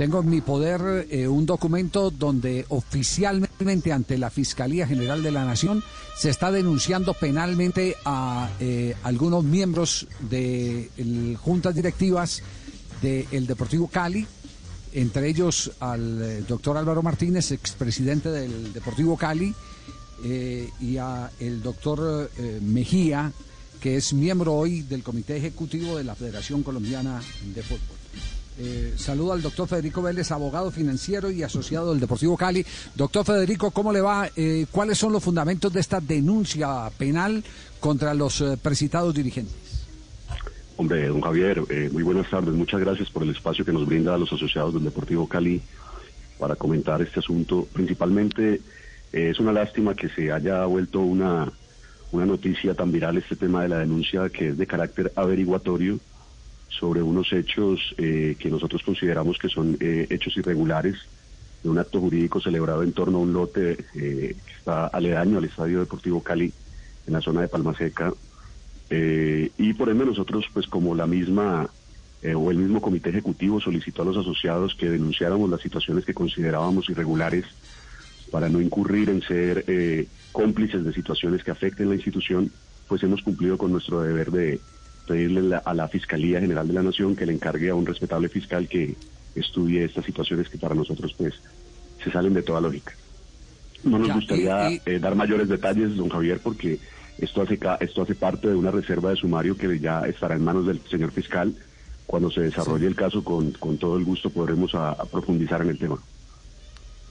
tengo en mi poder eh, un documento donde oficialmente ante la Fiscalía General de la Nación se está denunciando penalmente a eh, algunos miembros de juntas directivas del Deportivo Cali, entre ellos al eh, doctor Álvaro Martínez, expresidente del Deportivo Cali, y a el doctor Mejía, que es miembro hoy del Comité Ejecutivo de la Federación Colombiana de Fútbol. Eh, saludo al doctor Federico Vélez, abogado financiero y asociado del Deportivo Cali. Doctor Federico, ¿cómo le va? Eh, ¿Cuáles son los fundamentos de esta denuncia penal contra los eh, precitados dirigentes? Hombre, don Javier, muy buenas tardes. Muchas gracias por el espacio que nos brinda a los asociados del Deportivo Cali para comentar este asunto. Principalmente es una lástima que se haya vuelto una, una noticia tan viral este tema de la denuncia que es de carácter averiguatorio sobre unos hechos eh, que nosotros consideramos que son eh, hechos irregulares de un acto jurídico celebrado en torno a un lote eh, que está aledaño al Estadio Deportivo Cali en la zona de Palmaseca y por ende nosotros pues como la misma o el mismo comité ejecutivo solicitó a los asociados que denunciáramos las situaciones que considerábamos irregulares para no incurrir en ser cómplices de situaciones que afecten la institución pues hemos cumplido con nuestro deber de pedirle a la Fiscalía General de la Nación que le encargue a un respetable fiscal que estudie estas situaciones que para nosotros pues se salen de toda lógica. No nos gustaría eh, dar mayores detalles, don Javier, porque esto hace, esto hace parte de una reserva de sumario que ya estará en manos del señor fiscal. Cuando se desarrolle el caso, con, con, todo el gusto podremos a, profundizar en el tema.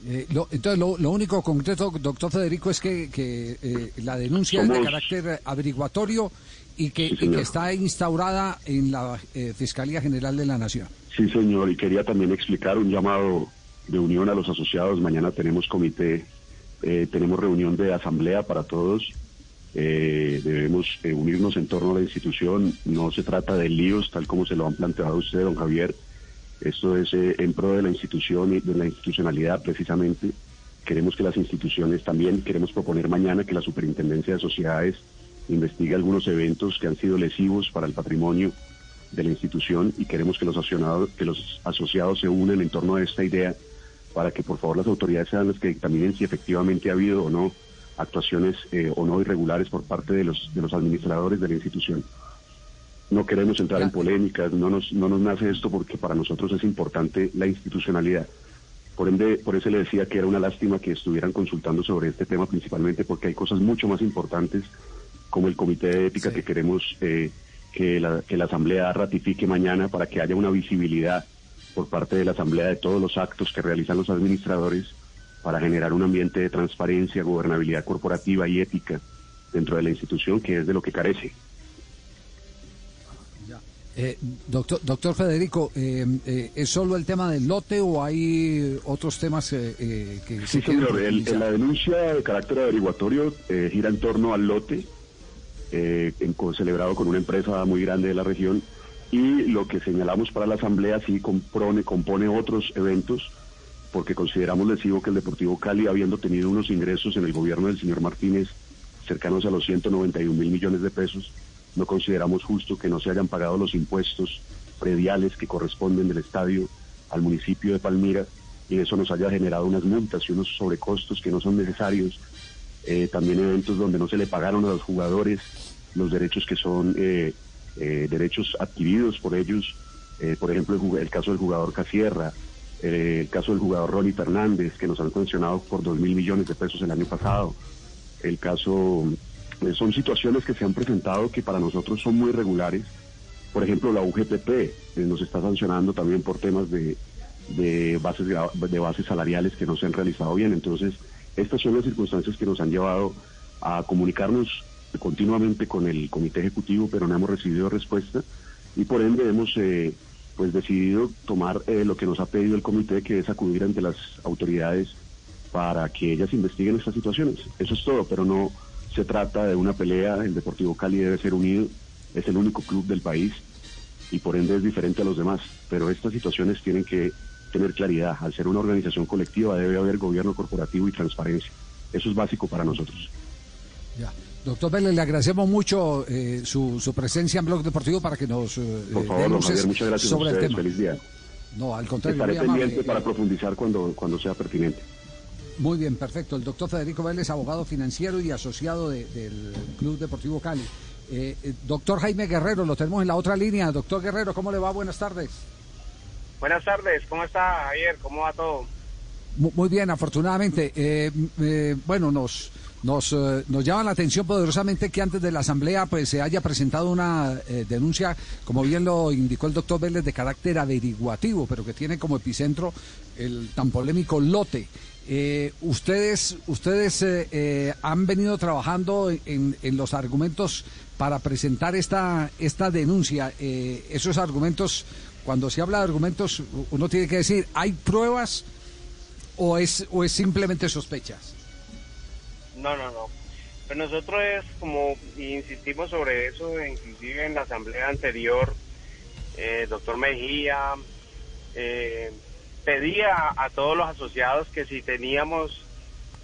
Eh, entonces, lo, único concreto, doctor Federico, es que, que eh, la denuncia es de carácter averiguatorio y que, está instaurada en la eh, Fiscalía General de la Nación. Sí, señor, y quería también explicar un llamado de unión a los asociados. Mañana tenemos comité, eh, tenemos reunión de asamblea para todos. Eh, debemos unirnos en torno a la institución. No se trata de líos, tal como se lo han planteado usted, don Javier. Esto es en pro de la institución y de la institucionalidad, precisamente. Queremos que las instituciones también, queremos proponer mañana que la Superintendencia de Sociedades investigue algunos eventos que han sido lesivos para el patrimonio de la institución y queremos que los asociados, que los asociados se unen en torno a esta idea para que por favor las autoridades sean las que dictaminen si efectivamente ha habido o no actuaciones eh, o no irregulares por parte de los de los administradores de la institución. No queremos entrar en polémicas, no nos, no nos nace esto porque para nosotros es importante la institucionalidad. Por ende, por eso le decía que era una lástima que estuvieran consultando sobre este tema principalmente porque hay cosas mucho más importantes como el Comité de Ética que queremos eh, que, la, que la Asamblea ratifique mañana para que haya una visibilidad por parte de la Asamblea de todos los actos que realizan los administradores para generar un ambiente de transparencia, gobernabilidad corporativa y ética dentro de la institución, que es de lo que carece. Eh, doctor, doctor Federico, eh, ¿es solo el tema del lote o hay otros temas que... Sí, señor, la denuncia de carácter averiguatorio gira en torno al lote eh, celebrado con una empresa muy grande de la región y lo que señalamos para la Asamblea sí compone, compone otros eventos porque consideramos lesivo que el Deportivo Cali, habiendo tenido unos ingresos en el gobierno del señor Martínez cercanos a los 191 mil millones de pesos, no consideramos justo que no se hayan pagado los impuestos prediales que corresponden del estadio al municipio de Palmira y eso nos haya generado unas multas y unos sobrecostos que no son necesarios eh, también eventos donde no se le pagaron a los jugadores los derechos que son eh, eh, derechos adquiridos por ellos, por ejemplo el, caso del jugador Casierra, el caso del jugador Ronnie Fernández, que nos han sancionado por dos mil millones de pesos el año pasado, el caso, son situaciones que se han presentado que para nosotros son muy regulares, por ejemplo la UGPP nos está sancionando también por temas de, de bases de bases salariales que no se han realizado bien, entonces estas son las circunstancias que nos han llevado a comunicarnos continuamente con el comité ejecutivo, pero no hemos recibido respuesta y por ende hemos eh, pues decidido tomar eh, lo que nos ha pedido el comité, que es acudir ante las autoridades para que ellas investiguen estas situaciones. Eso es todo, pero no se trata de una pelea. El Deportivo Cali debe ser unido, es el único club del país y por ende es diferente a los demás. Pero estas situaciones tienen que tener claridad. Al ser una organización colectiva debe haber gobierno corporativo y transparencia. Eso es básico para nosotros. Ya. Doctor Vélez, le agradecemos mucho eh, su, su, presencia en Blog Deportivo para que nos eh, Por favor, muchas gracias sobre el tema. Feliz día. No, al contrario. Estaré pendiente para profundizar cuando, cuando sea pertinente. Muy bien, perfecto. El doctor Federico Vélez, abogado financiero y asociado del Club Deportivo Cali. Eh, eh, doctor Jaime Guerrero, lo tenemos en la otra línea. Doctor Guerrero, ¿cómo le va? Buenas tardes. Buenas tardes, ¿cómo está Javier? ¿Cómo va todo? Muy bien, afortunadamente. Eh, bueno, nos, nos, nos llama la atención poderosamente que antes de la Asamblea pues se haya presentado una denuncia, como bien lo indicó el doctor Vélez, de carácter averiguativo, pero que tiene como epicentro el tan polémico lote. Eh, ustedes ustedes eh, eh, han venido trabajando en, los argumentos para presentar esta, esta denuncia. esos argumentos, cuando se habla de argumentos, uno tiene que decir, ¿hay pruebas o es, o es simplemente sospechas? No, no, no. Pues nosotros es como insistimos sobre eso, inclusive en la asamblea anterior, doctor Mejía, eh, pedía a todos los asociados que si teníamos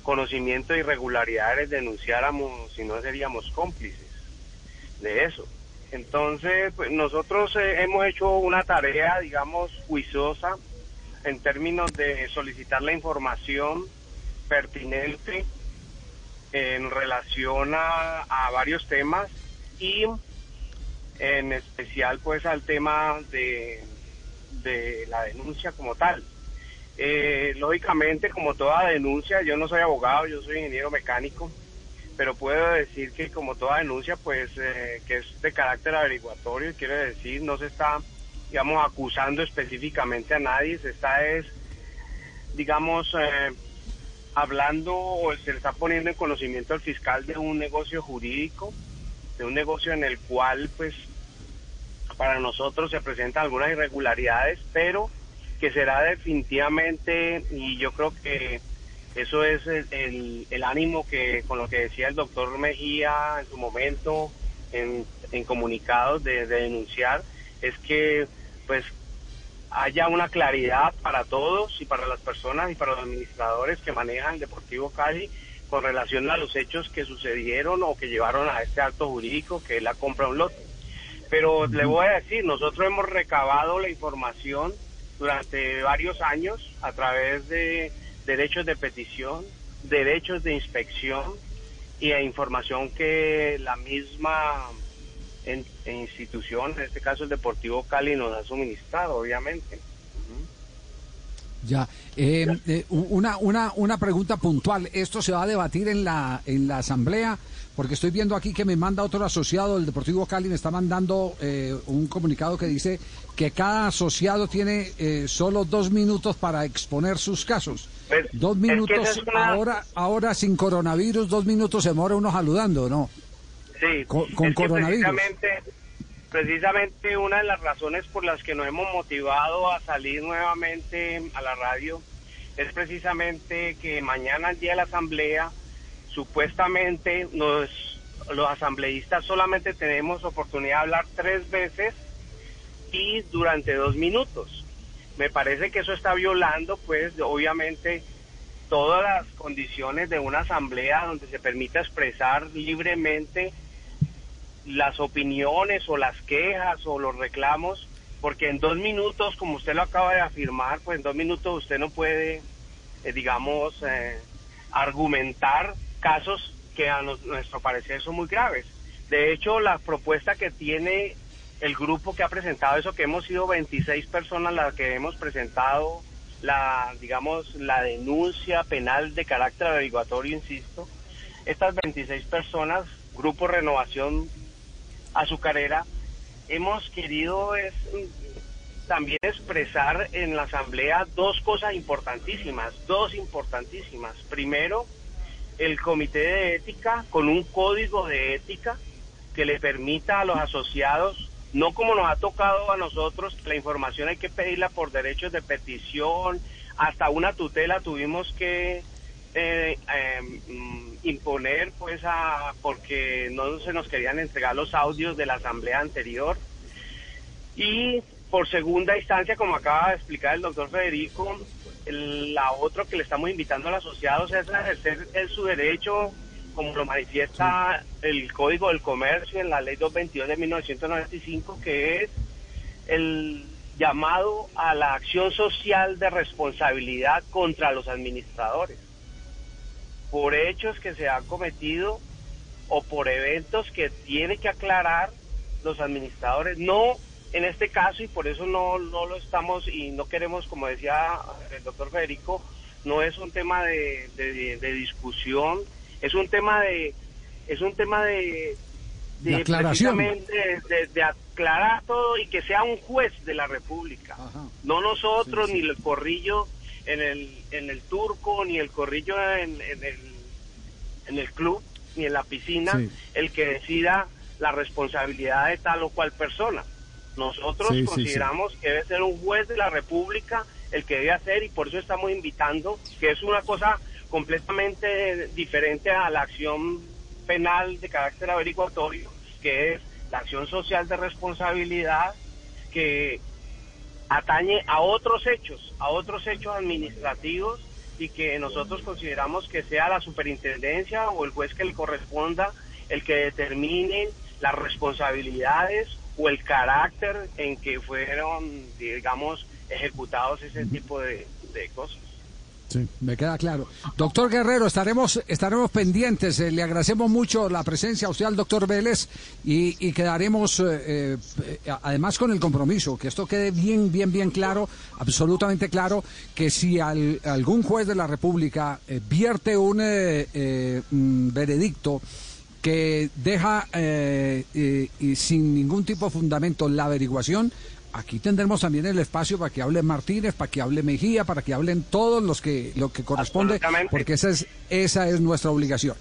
conocimiento de irregularidades denunciáramos, si no seríamos cómplices de eso. Entonces, pues nosotros eh, hemos hecho una tarea, digamos, juiciosa en términos de solicitar la información pertinente en relación a, varios temas y en especial pues al tema de de la denuncia como tal. Eh, lógicamente, como toda denuncia, yo no soy abogado, yo soy ingeniero mecánico, pero puedo decir que como toda denuncia, pues eh, que es de carácter averiguatorio, quiere decir, no se está, digamos, acusando específicamente a nadie, se está es, digamos, eh, hablando o se le está poniendo en conocimiento al fiscal de un negocio jurídico, de un negocio en el cual, pues, para nosotros se presentan algunas irregularidades, pero que será definitivamente, y yo creo que eso es el, el, ánimo que con lo que decía el doctor Mejía en su momento en, en comunicados de, denunciar, es que pues haya una claridad para todos y para las personas y para los administradores que manejan Deportivo Cali con relación a los hechos que sucedieron o que llevaron a este acto jurídico que es la compra de un lote. Pero le voy a decir, nosotros hemos recabado la información durante varios años a través de derechos de petición, derechos de inspección y a información que la misma institución, en este caso el Deportivo Cali, nos ha suministrado, obviamente. Ya, eh, eh, una, una, una pregunta puntual. ¿Esto se va a debatir en la, en la asamblea? Porque estoy viendo aquí que me manda otro asociado, el Deportivo Cali, me está mandando eh, un comunicado que dice que cada asociado tiene solo dos minutos para exponer sus casos. Pues, dos minutos, ahora, ahora sin coronavirus, dos minutos se mora uno saludando, ¿no? Sí, con, coronavirus precisamente una de las razones por las que nos hemos motivado a salir nuevamente a la radio es precisamente que mañana, el día de la asamblea, supuestamente nos, los asambleístas solamente tenemos oportunidad de hablar tres veces y durante dos minutos. Me parece que eso está violando, pues, obviamente, todas las condiciones de una asamblea donde se permita expresar libremente las opiniones o las quejas o los reclamos, porque en dos minutos, como usted lo acaba de afirmar, pues en dos minutos usted no puede, eh, digamos, eh, argumentar casos que a nuestro parecer son muy graves. De hecho, la propuesta que tiene el grupo que ha presentado eso, que hemos sido 26 personas las que hemos presentado la, digamos, la denuncia penal de carácter averiguatorio, insisto, estas 26 personas, Grupo Renovación azucarera, hemos querido es, también expresar en la Asamblea dos cosas importantísimas, dos importantísimas. Primero, el Comité de Ética con un código de ética que le permita a los asociados, no como nos ha tocado a nosotros, la información hay que pedirla por derechos de petición, hasta una tutela tuvimos que eh, em, imponer pues a porque no se nos querían entregar los audios de la asamblea anterior. Y por segunda instancia como acaba de explicar el doctor Federico la otra que le estamos invitando a los asociados es ejercer su derecho como lo manifiesta el Código del Comercio en la Ley 222 de 1995 que es el llamado a la acción social de responsabilidad contra los administradores por hechos que se han cometido o por eventos que tiene que aclarar los administradores. No en este caso, y por eso no, no lo estamos y no queremos, como decía el doctor Federico, no es un tema de, de, discusión, es un tema de, es un tema de, de, aclaración. De, aclarar todo y que sea un juez de la República, no nosotros ni el corrillo en el, en el turco, ni el corrillo en, en, el, en el club, ni en la piscina, el que decida la responsabilidad de tal o cual persona. Nosotros consideramos que debe ser un juez de la República el que debe hacer y por eso estamos invitando, que es una cosa completamente diferente a la acción penal de carácter averiguatorio, que es la acción social de responsabilidad que atañe a otros hechos, a otros hechos administrativos y que nosotros consideramos que sea la superintendencia o el juez que le corresponda el que determine las responsabilidades o el carácter en que fueron, digamos, ejecutados ese tipo de, cosas. Sí, me queda claro. Doctor Guerrero, estaremos estaremos pendientes. Eh, le agradecemos mucho la presencia a usted al doctor Vélez y, quedaremos, eh, eh, además con el compromiso, que esto quede bien, bien, bien claro, absolutamente claro, que si algún juez de la República vierte un veredicto que deja sin ningún tipo de fundamento la averiguación, aquí tendremos también el espacio para que hable Martínez, para que hable Mejía, para que hablen todos los que lo que corresponde, porque esa es esa es nuestra obligación.